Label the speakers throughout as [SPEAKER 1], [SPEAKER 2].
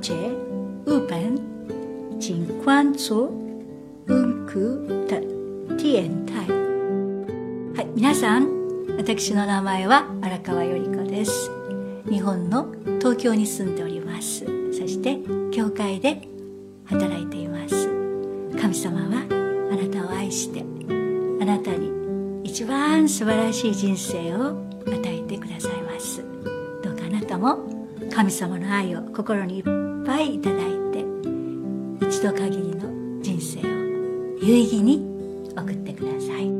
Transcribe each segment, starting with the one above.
[SPEAKER 1] 解日本景观组文区的天体はい皆さん私の名前は荒川より子です。日本の東京に住んでおります。そして教会で働いています。神様はあなたを愛してあなたに一番素晴らしい人生を与えてくださいます。どうかあなたも神様の愛を心にいっぱいいただいて一度限りの人生を有意義に送ってください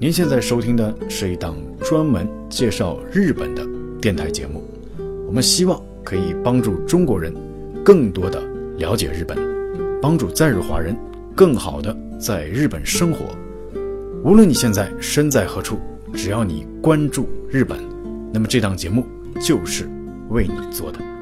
[SPEAKER 2] 您现在收听的是一档专门介绍日本的电台节目，我们希望可以帮助中国人更多的了解日本，帮助在日华人更好的在日本生活。无论你现在身在何处，只要你关注日本， 那么这档节目就是为你做的。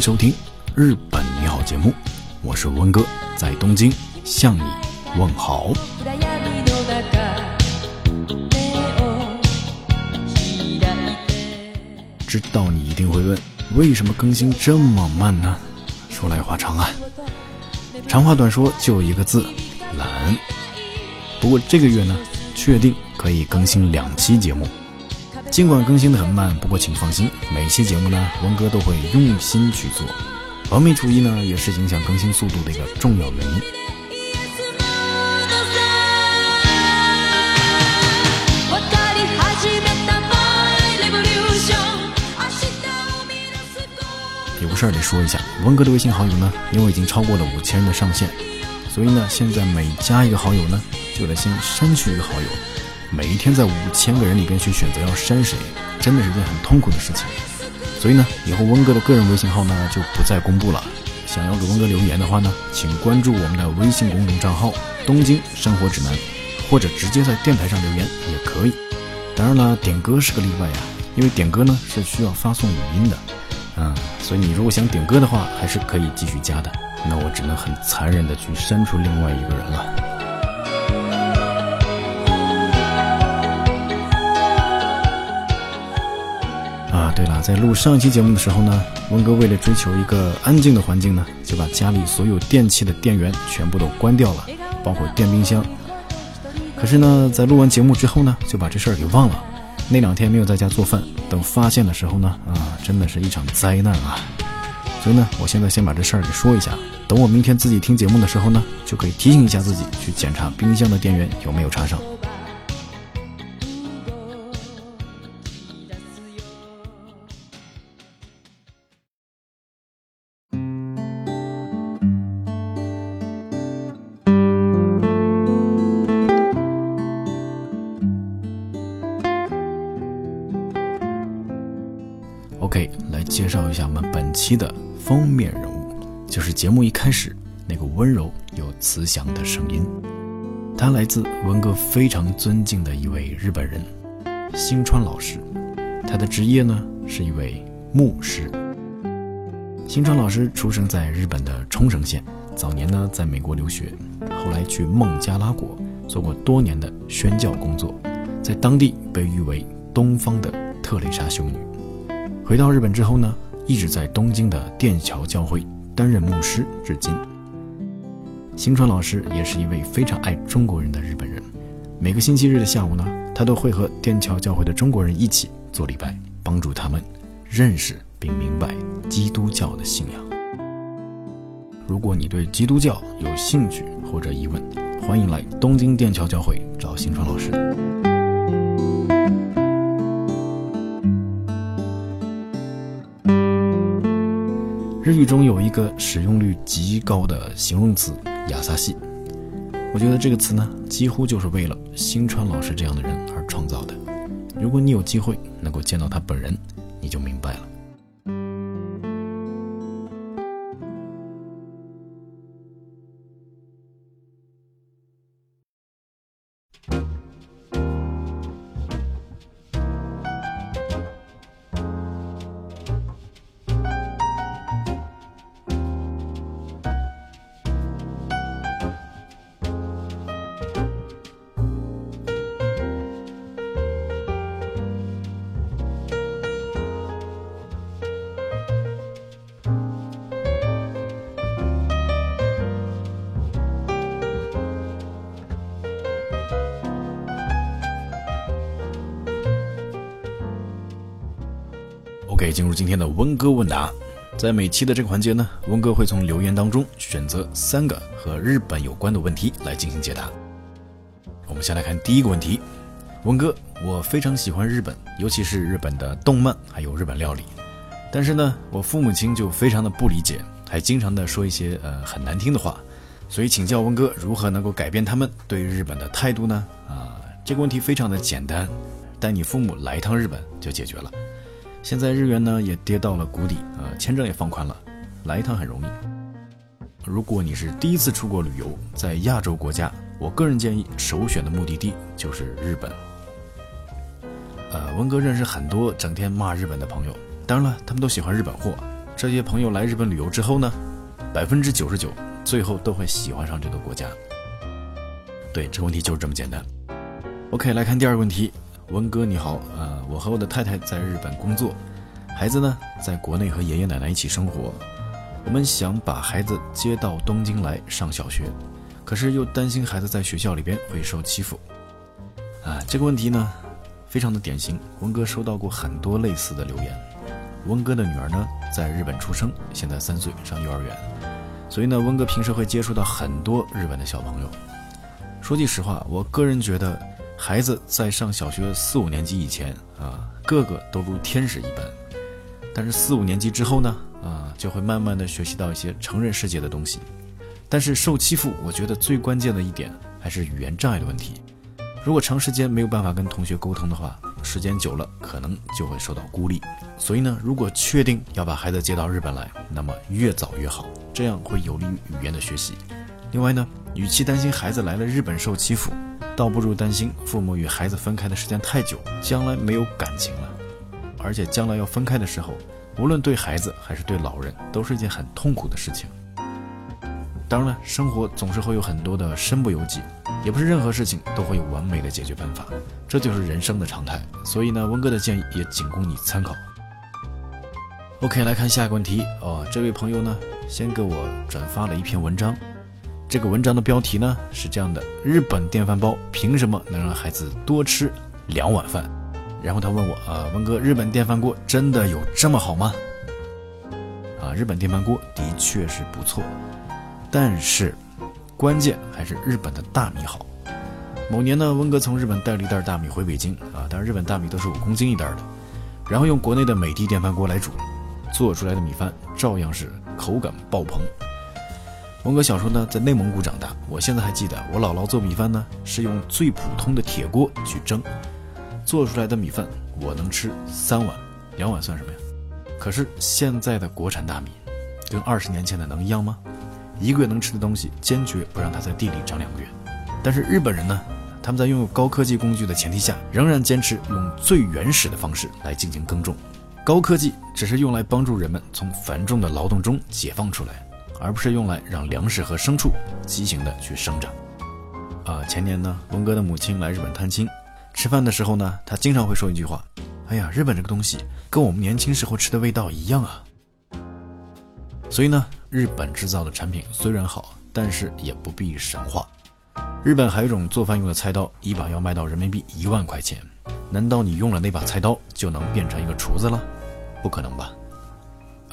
[SPEAKER 2] 收听《日本你好》节目，我是温哥，在东京向你问好。知道你一定会问，为什么更新这么慢呢？说来话长啊，长话短说就一个字，懒。不过这个月呢，确定可以更新两期节目。尽管更新的很慢，不过请放心，每期节目呢，文哥都会用心去做。完美主义呢，也是影响更新速度的一个重要原因。有个事儿得说一下，文哥的微信好友呢，因为已经超过了五千人的上限，所以呢，现在每加一个好友呢，就得先删去一个好友。每一天在五千个人里边去选择要删谁，真的是件很痛苦的事情。所以呢，以后温哥的个人微信号呢就不再公布了。想要给温哥留言的话呢，请关注我们的微信公众账号“东京生活指南”，或者直接在电台上留言也可以。当然了，点歌是个例外呀，因为点歌呢是需要发送语音的。嗯，所以你如果想点歌的话，还是可以继续加的。那我只能很残忍的去删除另外一个人了。在录上一期节目的时候呢，温哥为了追求一个安静的环境呢，就把家里所有电器的电源全部都关掉了，包括电冰箱。可是呢，在录完节目之后呢，就把这事儿给忘了。那两天没有在家做饭，等发现的时候呢，啊，真的是一场灾难啊！所以呢，我现在先把这事儿给说一下，等我明天自己听节目的时候呢，就可以提醒一下自己去检查冰箱的电源有没有插上。期的封面人物，就是节目一开始那个温柔又慈祥的声音。他来自文哥非常尊敬的一位日本人，新川老师。他的职业呢是一位牧师。新川老师出生在日本的冲绳县，早年呢在美国留学，后来去孟加拉国做过多年的宣教工作，在当地被誉为东方的特蕾莎修女。回到日本之后呢，一直在东京的殿桥教会担任牧师至今。星川老师也是一位非常爱中国人的日本人，每个星期日的下午呢，他都会和殿桥教会的中国人一起做礼拜，帮助他们认识并明白基督教的信仰。如果你对基督教有兴趣或者疑问，欢迎来东京电桥教会找新川老师。日语中有一个使用率极高的形容词“亚萨西”，我觉得这个词呢，几乎就是为了新川老师这样的人而创造的。如果你有机会能够见到他本人，你就明白了。进入今天的温哥问答。在每期的这个环节呢，温哥会从留言当中选择三个和日本有关的问题来进行解答。我们先来看第一个问题，温哥，我非常喜欢日本，尤其是日本的动漫，还有日本料理。但是呢，我父母亲就非常的不理解，还经常的说一些呃很难听的话。所以请教温哥，如何能够改变他们对日本的态度呢？啊，这个问题非常的简单，带你父母来一趟日本就解决了。现在日元呢也跌到了谷底，呃，签证也放宽了，来一趟很容易。如果你是第一次出国旅游，在亚洲国家，我个人建议首选的目的地就是日本。呃，温哥认识很多整天骂日本的朋友，当然了，他们都喜欢日本货。这些朋友来日本旅游之后呢，百分之九十九最后都会喜欢上这个国家。对，这个问题就是这么简单。OK，来看第二个问题。温哥你好，呃，我和我的太太在日本工作，孩子呢在国内和爷爷奶奶一起生活。我们想把孩子接到东京来上小学，可是又担心孩子在学校里边会受欺负。啊，这个问题呢非常的典型，温哥收到过很多类似的留言。温哥的女儿呢在日本出生，现在三岁，上幼儿园，所以呢温哥平时会接触到很多日本的小朋友。说句实话，我个人觉得。孩子在上小学四五年级以前啊，个个都如天使一般。但是四五年级之后呢，啊，就会慢慢的学习到一些成人世界的东西。但是受欺负，我觉得最关键的一点还是语言障碍的问题。如果长时间没有办法跟同学沟通的话，时间久了可能就会受到孤立。所以呢，如果确定要把孩子接到日本来，那么越早越好，这样会有利于语言的学习。另外呢，与其担心孩子来了日本受欺负，倒不如担心父母与孩子分开的时间太久，将来没有感情了，而且将来要分开的时候，无论对孩子还是对老人，都是一件很痛苦的事情。当然了，生活总是会有很多的身不由己，也不是任何事情都会有完美的解决办法，这就是人生的常态。所以呢，温哥的建议也仅供你参考。OK，来看下一个问题哦，这位朋友呢，先给我转发了一篇文章。这个文章的标题呢是这样的：日本电饭煲凭什么能让孩子多吃两碗饭？然后他问我啊，文哥，日本电饭锅真的有这么好吗？啊，日本电饭锅的确是不错，但是关键还是日本的大米好。某年呢，温哥从日本带了一袋大米回北京啊，当然日本大米都是五公斤一袋的，然后用国内的美的电饭锅来煮，做出来的米饭照样是口感爆棚。文哥小时候呢，在内蒙古长大。我现在还记得，我姥姥做米饭呢，是用最普通的铁锅去蒸，做出来的米饭我能吃三碗，两碗算什么呀？可是现在的国产大米，跟二十年前的能一样吗？一个月能吃的东西，坚决不让它在地里长两个月。但是日本人呢，他们在拥有高科技工具的前提下，仍然坚持用最原始的方式来进行耕种。高科技只是用来帮助人们从繁重的劳动中解放出来。而不是用来让粮食和牲畜畸形的去生长。啊，前年呢，文哥的母亲来日本探亲，吃饭的时候呢，他经常会说一句话：“哎呀，日本这个东西跟我们年轻时候吃的味道一样啊。”所以呢，日本制造的产品虽然好，但是也不必神话。日本还有一种做饭用的菜刀，一把要卖到人民币一万块钱。难道你用了那把菜刀就能变成一个厨子了？不可能吧？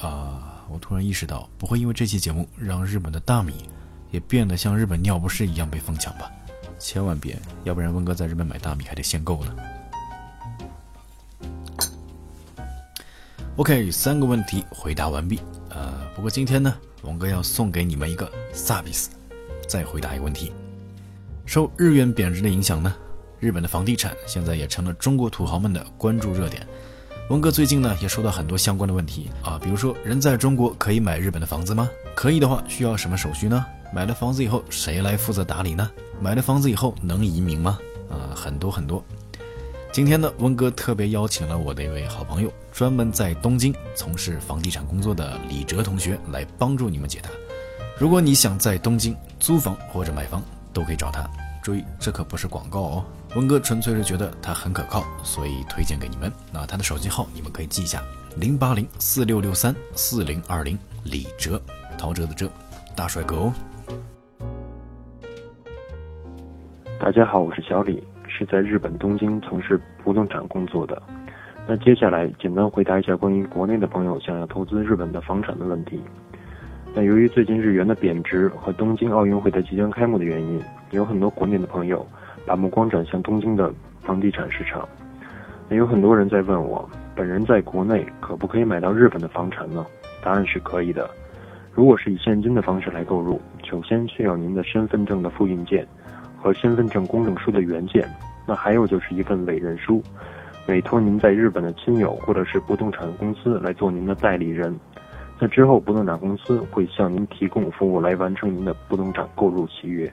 [SPEAKER 2] 啊。我突然意识到，不会因为这期节目让日本的大米也变得像日本尿不湿一样被疯抢吧？千万别，要不然温哥在日本买大米还得限购呢。OK，三个问题回答完毕。呃，不过今天呢，王哥要送给你们一个萨比斯，再回答一个问题。受日元贬值的影响呢，日本的房地产现在也成了中国土豪们的关注热点。文哥最近呢也收到很多相关的问题啊，比如说人在中国可以买日本的房子吗？可以的话需要什么手续呢？买了房子以后谁来负责打理呢？买了房子以后能移民吗？啊，很多很多。今天呢，温哥特别邀请了我的一位好朋友，专门在东京从事房地产工作的李哲同学来帮助你们解答。如果你想在东京租房或者买房，都可以找他。注意，这可不是广告哦。文哥纯粹是觉得他很可靠，所以推荐给你们。那他的手机号你们可以记一下：零八零四六六三四零二零。李哲，陶喆的哲，大帅哥哦。
[SPEAKER 3] 大家好，我是小李。是在日本东京从事不动产工作的。那接下来简单回答一下关于国内的朋友想要投资日本的房产的问题。那由于最近日元的贬值和东京奥运会的即将开幕的原因，有很多国内的朋友把目光转向东京的房地产市场。那有很多人在问我，本人在国内可不可以买到日本的房产呢？答案是可以的。如果是以现金的方式来购入，首先需要您的身份证的复印件和身份证公证书的原件。那还有就是一份委任书，委托您在日本的亲友或者是不动产公司来做您的代理人。那之后，不动产公司会向您提供服务来完成您的不动产购入契约。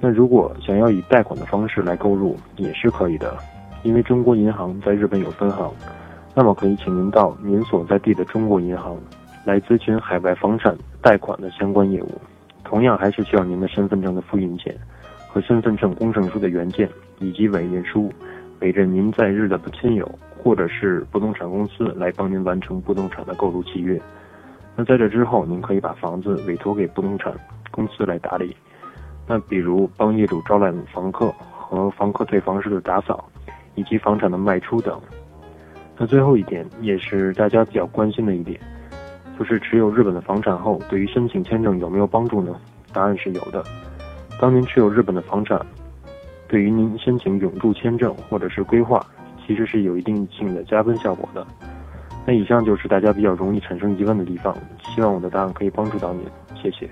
[SPEAKER 3] 那如果想要以贷款的方式来购入也是可以的，因为中国银行在日本有分行，那么可以请您到您所在地的中国银行来咨询海外房产贷款的相关业务。同样还是需要您的身份证的复印件。和身份证公证书的原件，以及委任书，委任您在日的亲友或者是不动产公司来帮您完成不动产的购入契约。那在这之后，您可以把房子委托给不动产公司来打理。那比如帮业主招揽房客和房客退房时的打扫，以及房产的卖出等。那最后一点也是大家比较关心的一点，就是持有日本的房产后，对于申请签证有没有帮助呢？答案是有的。当您持有日本的房产，对于您申请永住签证或者是规划，其实是有一定性的加分效果的。那以上就是大家比较容易产生疑问的地方，希望我的答案可以帮助到您，谢谢。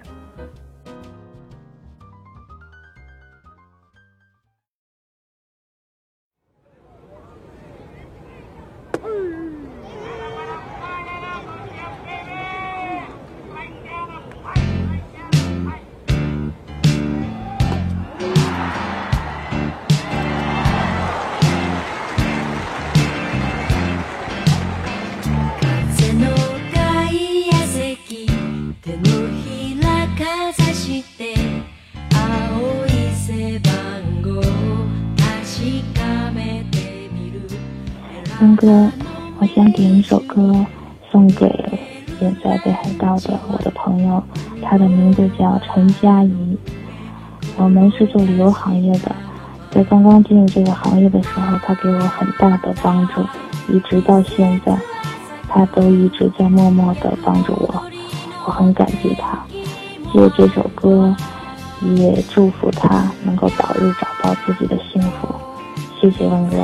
[SPEAKER 4] 他的名字叫陈佳怡。我们是做旅游行业的，在刚刚进入这个行业的时候，他给我很大的帮助，一直到现在，他都一直在默默的帮助我，我很感激他。借这首歌，也祝福他能够早日找到自己的幸福。谢谢温哥。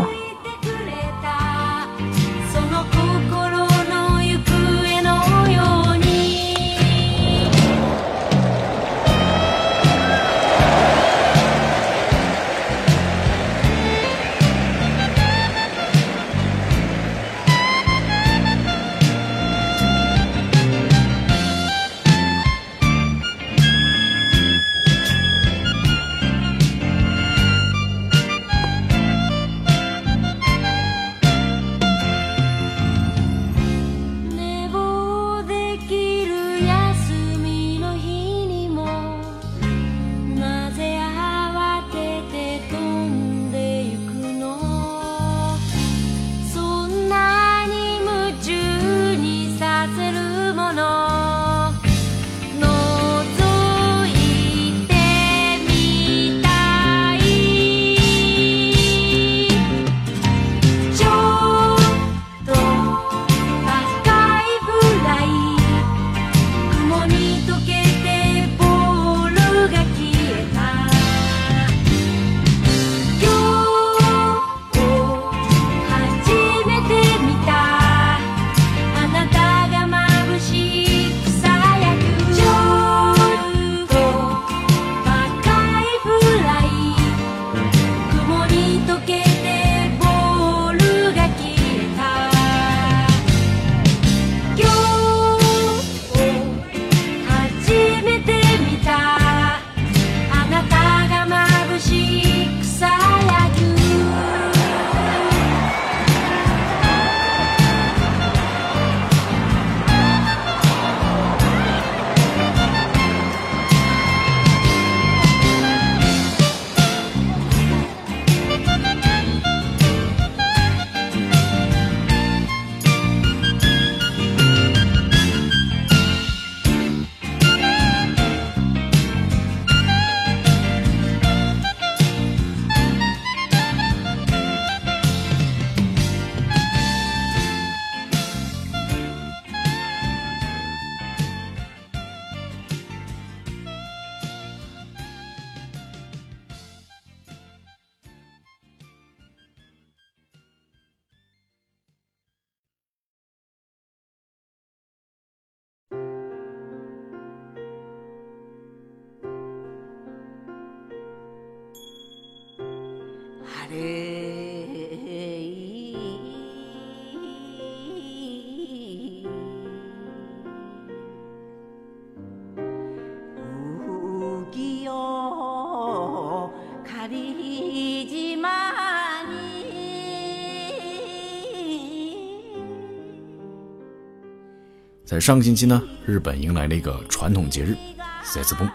[SPEAKER 2] 在上个星期呢，日本迎来了一个传统节日赛字崩，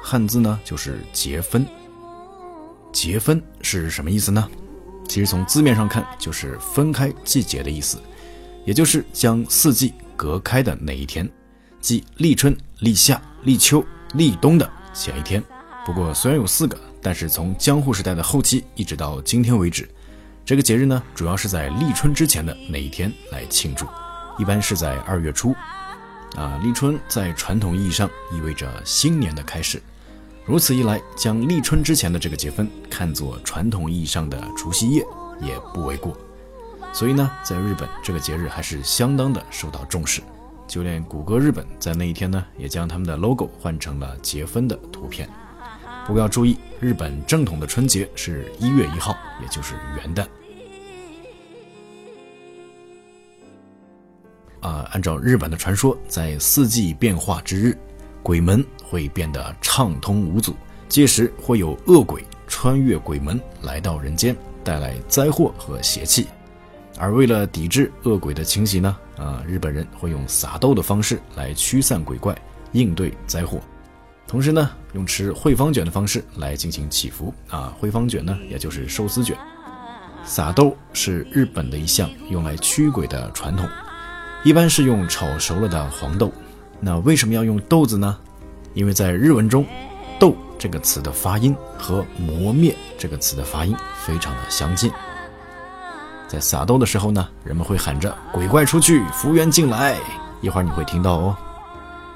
[SPEAKER 2] 汉字呢就是节分。节分是什么意思呢？其实从字面上看，就是分开季节的意思，也就是将四季隔开的那一天，即立春、立夏、立秋、立冬的前一天。不过虽然有四个，但是从江户时代的后期一直到今天为止，这个节日呢，主要是在立春之前的那一天来庆祝，一般是在二月初。啊，立春在传统意义上意味着新年的开始，如此一来，将立春之前的这个节分看作传统意义上的除夕夜也不为过。所以呢，在日本这个节日还是相当的受到重视，就连谷歌日本在那一天呢，也将他们的 logo 换成了节分的图片。不过要注意，日本正统的春节是一月一号，也就是元旦。啊，按照日本的传说，在四季变化之日，鬼门会变得畅通无阻，届时会有恶鬼穿越鬼门来到人间，带来灾祸和邪气。而为了抵制恶鬼的侵袭呢，啊，日本人会用撒豆的方式来驱散鬼怪，应对灾祸。同时呢，用吃惠方卷的方式来进行祈福。啊，惠方卷呢，也就是寿司卷。撒豆是日本的一项用来驱鬼的传统。一般是用炒熟了的黄豆，那为什么要用豆子呢？因为在日文中，“豆”这个词的发音和“磨灭”这个词的发音非常的相近。在撒豆的时候呢，人们会喊着“鬼怪出去，福缘进来”，一会儿你会听到哦。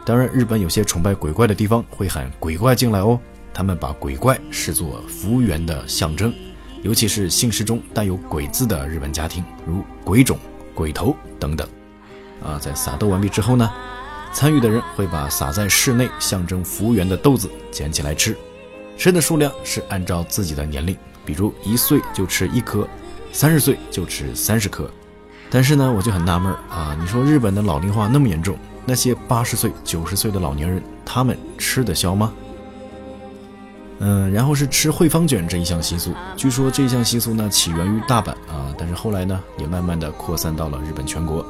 [SPEAKER 2] 当然，日本有些崇拜鬼怪的地方会喊“鬼怪进来”哦，他们把鬼怪视作福缘的象征，尤其是姓氏中带有“鬼”字的日本家庭，如鬼冢、鬼头等等。啊，在撒豆完毕之后呢，参与的人会把撒在室内象征福缘的豆子捡起来吃，吃的数量是按照自己的年龄，比如一岁就吃一颗，三十岁就吃三十颗。但是呢，我就很纳闷啊，你说日本的老龄化那么严重，那些八十岁、九十岁的老年人，他们吃得消吗？嗯，然后是吃惠方卷这一项习俗，据说这一项习俗呢起源于大阪啊，但是后来呢也慢慢的扩散到了日本全国。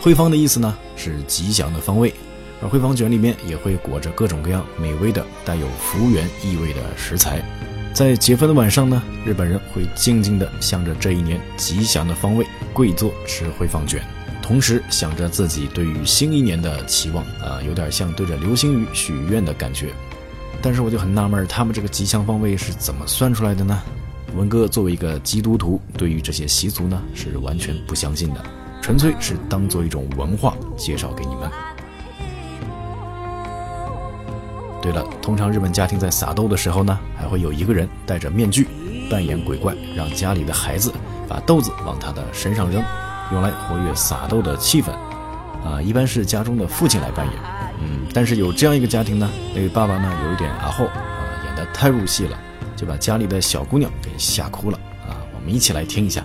[SPEAKER 2] 惠方的意思呢是吉祥的方位，而惠方卷里面也会裹着各种各样美味的带有福缘意味的食材。在结婚的晚上呢，日本人会静静地向着这一年吉祥的方位跪坐吃惠方卷，同时想着自己对于新一年的期望啊，有点像对着流星雨许愿的感觉。但是我就很纳闷，他们这个吉祥方位是怎么算出来的呢？文哥作为一个基督徒，对于这些习俗呢是完全不相信的。纯粹是当做一种文化介绍给你们。对了，通常日本家庭在撒豆的时候呢，还会有一个人戴着面具扮演鬼怪，让家里的孩子把豆子往他的身上扔，用来活跃撒豆的气氛。啊，一般是家中的父亲来扮演。嗯，但是有这样一个家庭呢，那位爸爸呢有一点阿后啊，演得太入戏了，就把家里的小姑娘给吓哭了。啊，我们一起来听一下。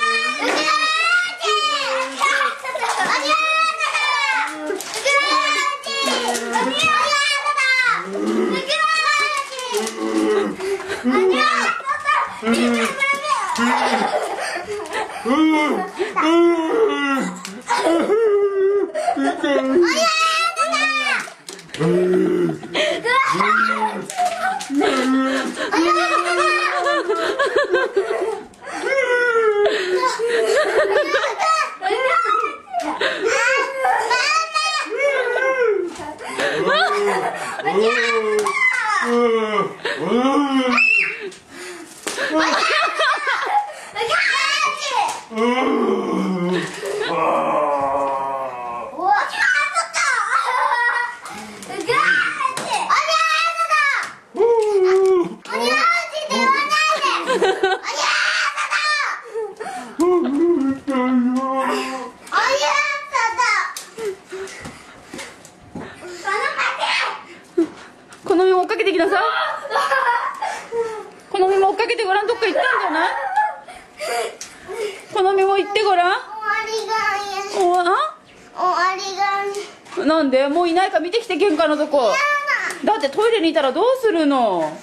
[SPEAKER 5] イレにいたらどうするの？
[SPEAKER 6] これ入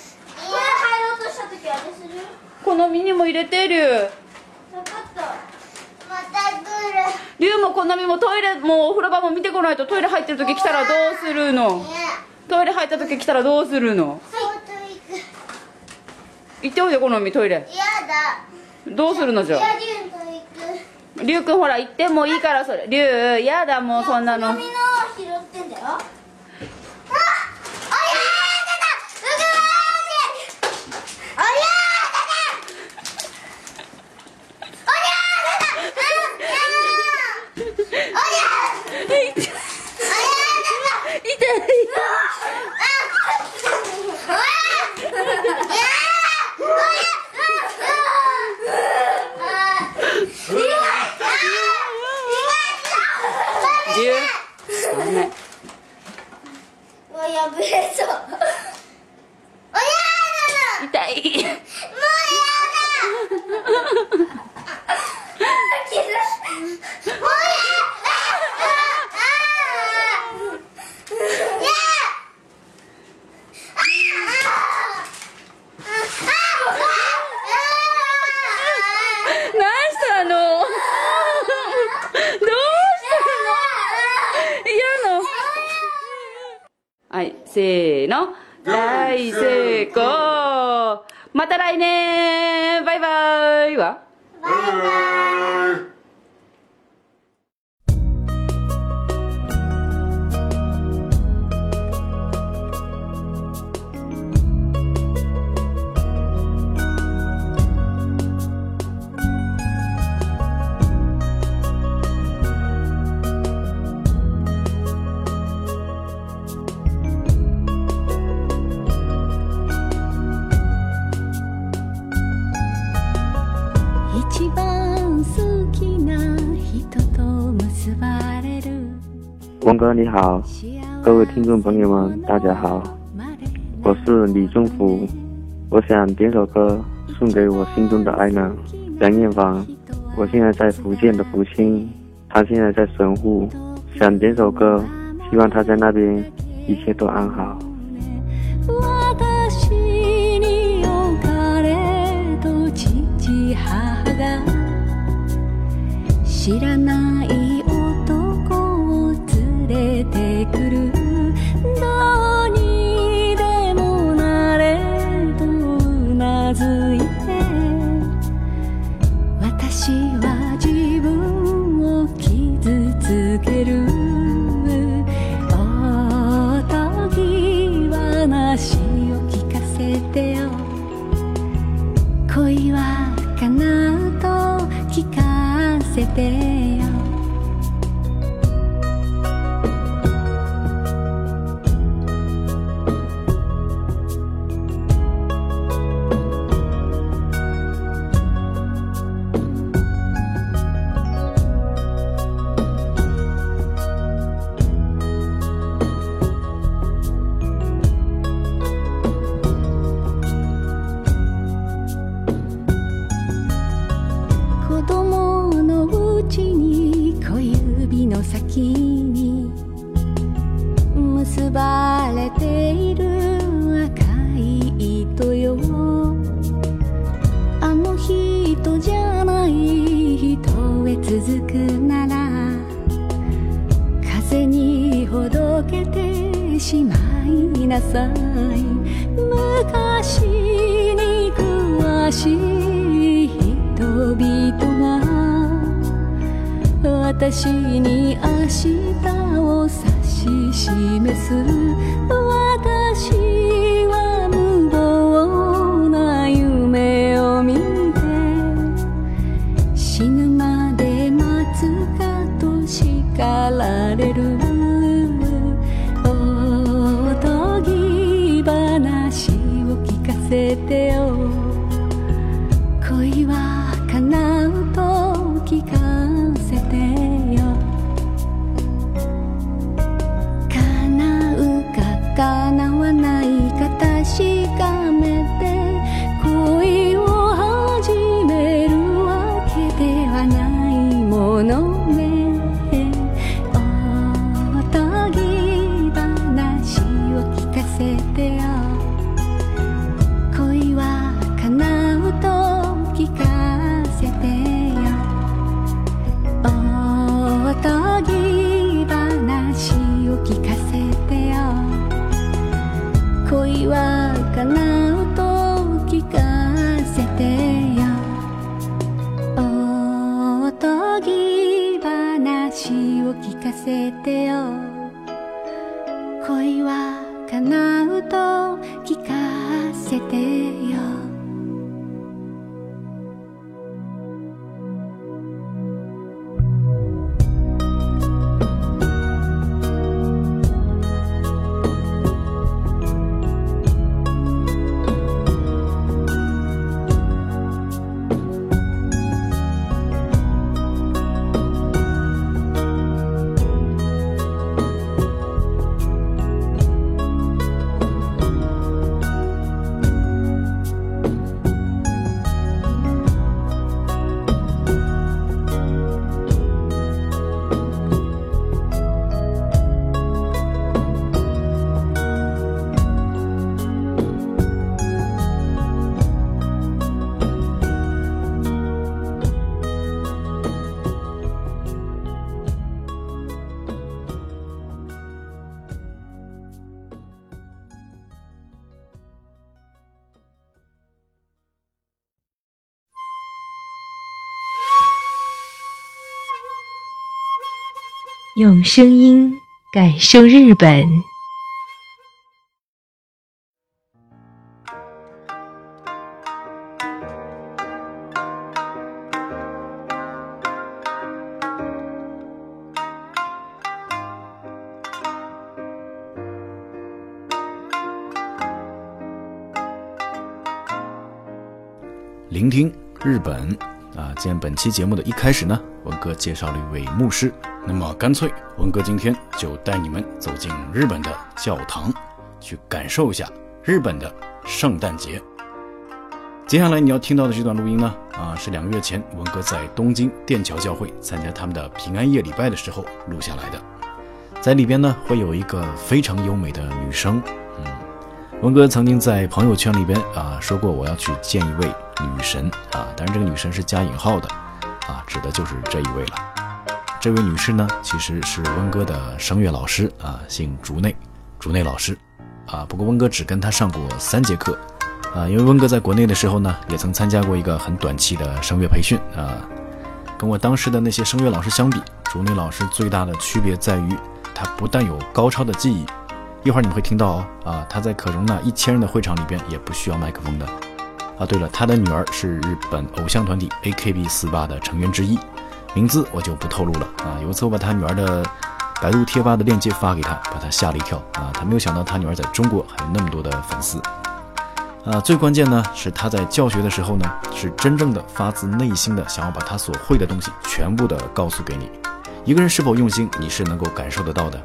[SPEAKER 6] ろうとした時あれする？
[SPEAKER 5] 好みにも入れてる。
[SPEAKER 6] 分かったまた来る。
[SPEAKER 5] 龍も好みもトイレもお風呂場も見てこないとトイレ入ってる時来たらどうするの？
[SPEAKER 6] ね。
[SPEAKER 5] トイレ入った時来たらどうするの？
[SPEAKER 6] 相当行
[SPEAKER 5] っておいで好みトイレ。どうするのじゃあ？
[SPEAKER 6] じゃあ龍と行く。
[SPEAKER 5] んほら行ってもいいからそれ。龍やだもうそんなの
[SPEAKER 3] 哥你好，各位听众朋友们，大家好，我是李仲福，我想点首歌送给我心中的爱人杨艳芳。我现在在福建的福清，她现在在神户，想点首歌，希望她在那边一切都安好。
[SPEAKER 7] 私に良かれと父母が知らない 私に明日を指し示す私せてよ。恋は叶うと聞かせて。
[SPEAKER 8] 用声音感受日本。
[SPEAKER 2] 聆听日本啊！今天本期节目的一开始呢，文哥介绍了一位牧师，那么干脆文哥今天就带你们走进日本的教堂，去感受一下日本的圣诞节。接下来你要听到的这段录音呢，啊，是两个月前文哥在东京电桥教会参加他们的平安夜礼拜的时候录下来的，在里边呢会有一个非常优美的女声，嗯，文哥曾经在朋友圈里边啊说过我要去见一位女神啊，当然这个女神是加引号的，啊，指的就是这一位了。这位女士呢，其实是温哥的声乐老师啊，姓竹内，竹内老师啊。不过温哥只跟她上过三节课啊，因为温哥在国内的时候呢，也曾参加过一个很短期的声乐培训啊。跟我当时的那些声乐老师相比，竹内老师最大的区别在于，她不但有高超的技艺，一会儿你们会听到哦啊，她在可容纳一千人的会场里边也不需要麦克风的啊。对了，她的女儿是日本偶像团体 AKB48 的成员之一。名字我就不透露了啊！有一次我把他女儿的百度贴吧的链接发给他，把他吓了一跳啊！他没有想到他女儿在中国还有那么多的粉丝啊！最关键呢是他在教学的时候呢，是真正的发自内心的想要把他所会的东西全部的告诉给你。一个人是否用心，你是能够感受得到的。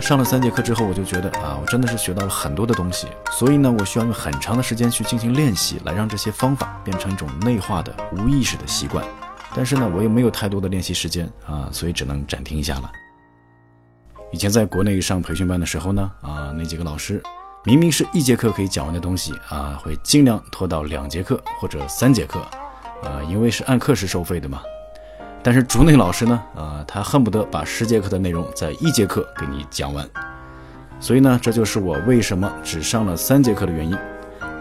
[SPEAKER 2] 上了三节课之后，我就觉得啊，我真的是学到了很多的东西。所以呢，我需要用很长的时间去进行练习，来让这些方法变成一种内化的无意识的习惯。但是呢，我又没有太多的练习时间啊，所以只能暂停一下了。以前在国内上培训班的时候呢，啊，那几个老师明明是一节课可以讲完的东西啊，会尽量拖到两节课或者三节课，啊，因为是按课时收费的嘛。但是竹内老师呢，啊，他恨不得把十节课的内容在一节课给你讲完。所以呢，这就是我为什么只上了三节课的原因，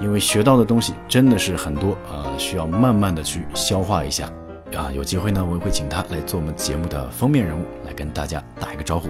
[SPEAKER 2] 因为学到的东西真的是很多啊，需要慢慢的去消化一下。啊，有机会呢，我也会请他来做我们节目的封面人物，来跟大家打一个招呼。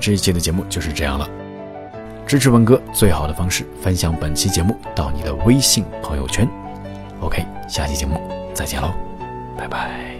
[SPEAKER 2] 这一期的节目就是这样了。支持文哥最好的方式，分享本期节目到你的微信朋友圈。OK，下期节目再见喽，拜拜。